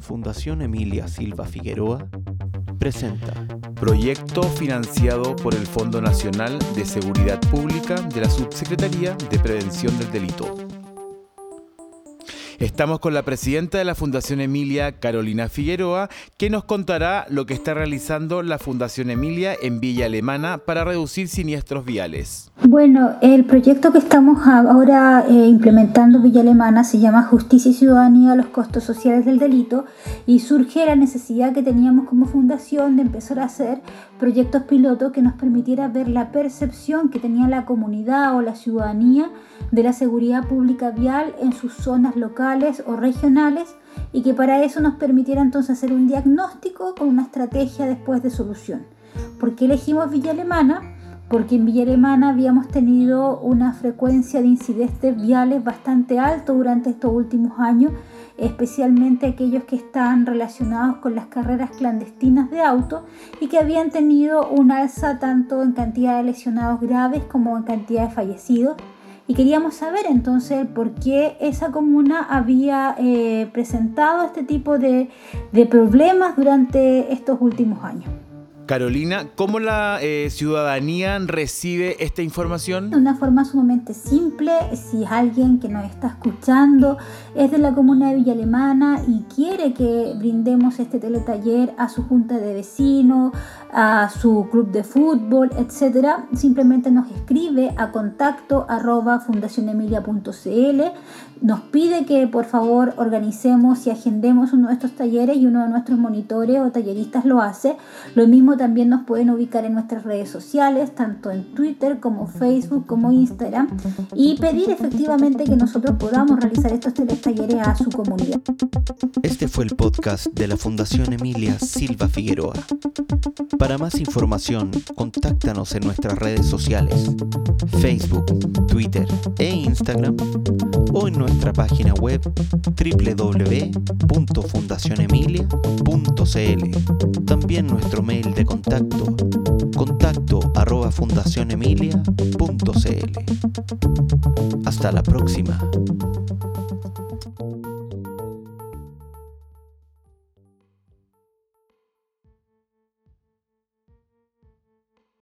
Fundación Emilia Silva Figueroa presenta Proyecto financiado por el Fondo Nacional de Seguridad Pública de la Subsecretaría de Prevención del Delito. Estamos con la presidenta de la Fundación Emilia, Carolina Figueroa, que nos contará lo que está realizando la Fundación Emilia en Villa Alemana para reducir siniestros viales. Bueno, el proyecto que estamos ahora eh, implementando en Villa Alemana se llama Justicia y Ciudadanía, los costos sociales del delito y surge la necesidad que teníamos como fundación de empezar a hacer proyectos pilotos que nos permitiera ver la percepción que tenía la comunidad o la ciudadanía de la seguridad pública vial en sus zonas locales o regionales y que para eso nos permitiera entonces hacer un diagnóstico con una estrategia después de solución. ¿Por qué elegimos Villa Alemana? Porque en Villa Alemana habíamos tenido una frecuencia de incidentes viales bastante alto durante estos últimos años, especialmente aquellos que están relacionados con las carreras clandestinas de auto y que habían tenido un alza tanto en cantidad de lesionados graves como en cantidad de fallecidos y queríamos saber entonces por qué esa comuna había eh, presentado este tipo de, de problemas durante estos últimos años. Carolina, ¿cómo la eh, ciudadanía recibe esta información? De una forma sumamente simple, si alguien que nos está escuchando es de la comuna de Villa Alemana y quiere que brindemos este teletaller a su junta de vecinos, a su club de fútbol, etcétera, simplemente nos escribe a contacto arroba fundacionemilia.cl, nos pide que por favor organicemos y agendemos uno de estos talleres y uno de nuestros monitores o talleristas lo hace. Lo mismo también nos pueden ubicar en nuestras redes sociales, tanto en Twitter como Facebook como Instagram, y pedir efectivamente que nosotros podamos realizar estos talleres a su comunidad. Este fue el podcast de la Fundación Emilia Silva Figueroa. Para más información, contáctanos en nuestras redes sociales, Facebook, Twitter e Instagram, o en nuestra página web www.fundacionemilia.cl. También nuestro mail de contacto contacto arroba fundacionemilia.cl. Hasta la próxima.